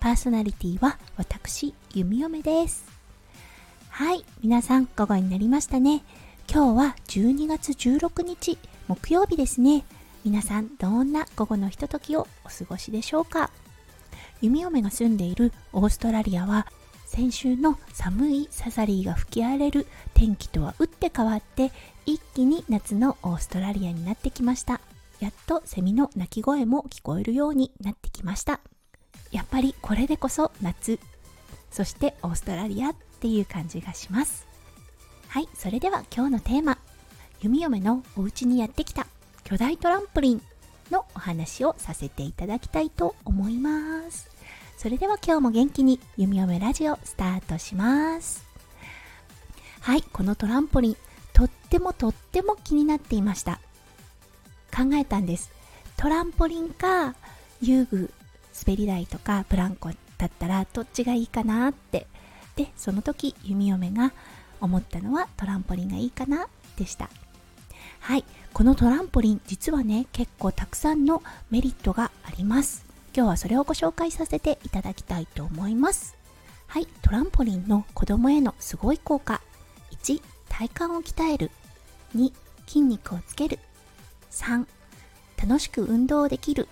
パーソナリティは私弓嫁です。はい皆さん午後になりましたね。今日は12月16日木曜日ですね。皆さんどんな午後のひとときをお過ごしでしょうか？弓嫁が住んでいるオーストラリアは先週の寒いサザリーが吹き荒れる天気とは打って変わって一気に夏のオーストラリアになってきました。やっとセミの鳴き声も聞こえるようになってきました。やっぱりこれでこそ夏。そしてオーストラリアっていう感じがします。はいそれでは今日のテーマ。弓嫁のお家にやってきた。巨大トランポリンのお話をさせていただきたいと思います。それでは今日も元気に。弓嫁ラジオスタートします。はいこのトランポリン。とってもとっても気になっていました。考えたんです。トランポリンか遊具。滑り台とかブランコだったらどっちがいいかなって。でその時弓嫁が思ったのはトランポリンがいいかなでした。はい。このトランポリン実はね結構たくさんのメリットがあります。今日はそれをご紹介させていただきたいと思います。はい。トランポリンの子供へのすごい効果。1体幹を鍛える。2筋肉をつける。3楽しく運動できる。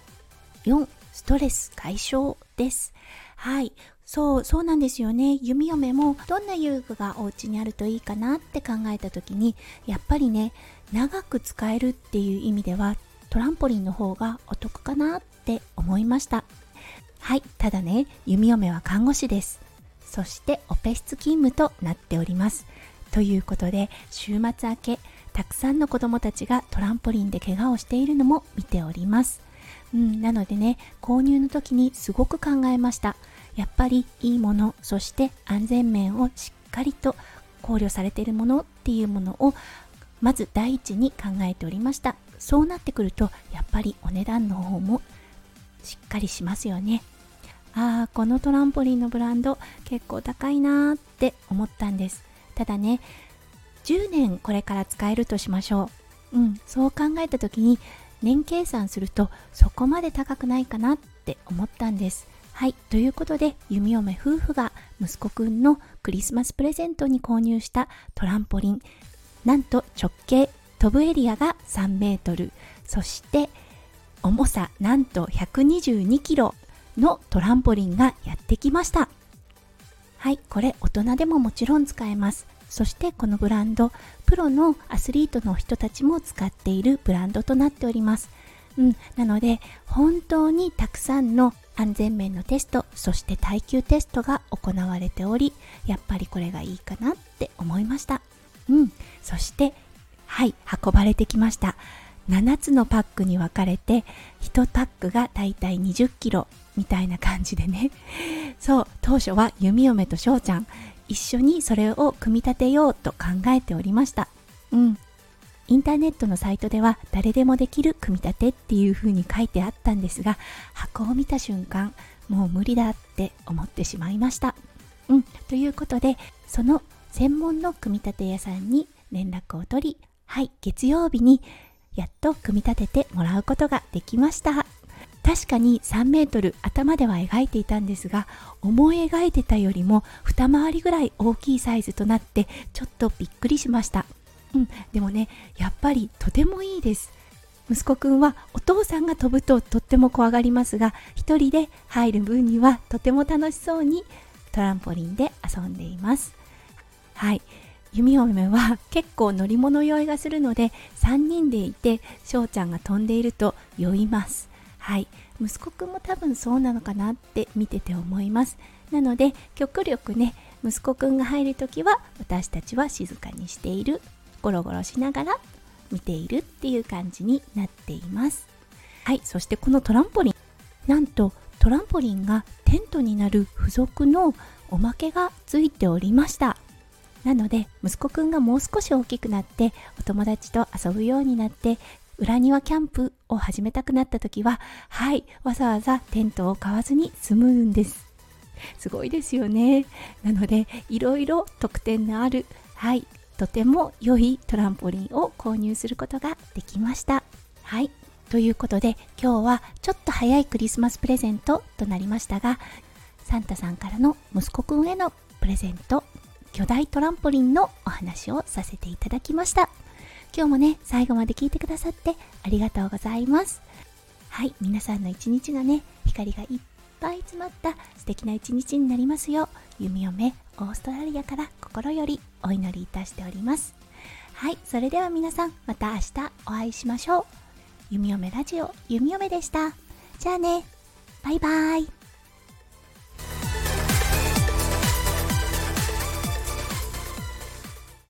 4ストレス解消です。はい。そうそうなんですよね。弓嫁もどんな遊具がお家にあるといいかなって考えた時にやっぱりね長く使えるっていう意味ではトランポリンの方がお得かなって思いました。はい。ただね弓嫁は看護師です。そしてオペ室勤務となっております。ということで週末明けたくさんの子どもたちがトランポリンで怪我をしているのも見ております。うん、なのでね購入の時にすごく考えました。やっぱりいいものそして安全面をしっかりと考慮されているものっていうものをまず第一に考えておりました。そうなってくるとやっぱりお値段の方もしっかりしますよね。ああこのトランポリンのブランド結構高いなーって思ったんです。ただね10年これから使えるとしましょう。うんそう考えた時に年計算するとそこまで高くないかなって思ったんです。はいということで弓嫁夫婦が息子くんのクリスマスプレゼントに購入したトランポリン。なんと直径飛ぶエリアが3メートル。そして重さなんと122キロのトランポリンがやってきました。はいこれ大人でももちろん使えます。そしてこのブランドプロのアスリートの人たちも使っているブランドとなっております。うん、なので本当にたくさんの安全面のテストそして耐久テストが行われておりやっぱりこれがいいかなって思いました。うん。そしてはい運ばれてきました。7つのパックに分かれて1パックがだいたい20キロみたいな感じでね。そう。当初は弓嫁と翔ちゃん。一緒にそれを組み立てようと考えておりました。うん。インターネットのサイトでは誰でもできる組み立てっていう風に書いてあったんですが箱を見た瞬間もう無理だって思ってしまいました。うん。ということでその専門の組み立て屋さんに連絡を取りはい月曜日にやっと組み立ててもらうことができました確かに3メートル頭では描いていたんですが思い描いてたよりも二回りぐらい大きいサイズとなってちょっとびっくりしました。うんでもねやっぱりとてもいいです。息子くんはお父さんが飛ぶととっても怖がりますが一人で入る分にはとても楽しそうにトランポリンで遊んでいます。はい。弓嫁は結構乗り物酔いがするので3人でいて翔ちゃんが飛んでいると酔います。はい。息子くんも多分そうなのかなって見てて思います。なので極力ね息子くんが入るときは私たちは静かにしているゴロゴロしながら見ているっていう感じになっています。はい。そしてこのトランポリン。なんとトランポリンがテントになる付属のおまけがついておりました。なので息子くんがもう少し大きくなってお友達と遊ぶようになって裏庭キャンプを始めたくなった時ははいわざわざテントを買わずに済むんです。すごいですよね。なのでいろいろ特典のあるはいとても良いトランポリンを購入することができました。はいということで今日はちょっと早いクリスマスプレゼントとなりましたがサンタさんからの息子くんへのプレゼント巨大トランポリンのお話をさせていただきました。今日もね最後まで聞いてくださってありがとうございます。はい皆さんの一日がね光がいっぱい詰まった素敵な一日になりますよう弓嫁オーストラリアから心よりお祈りいたしております。はいそれでは皆さんまた明日お会いしましょう。弓嫁ラジオ弓嫁でした。じゃあねバイバーイ。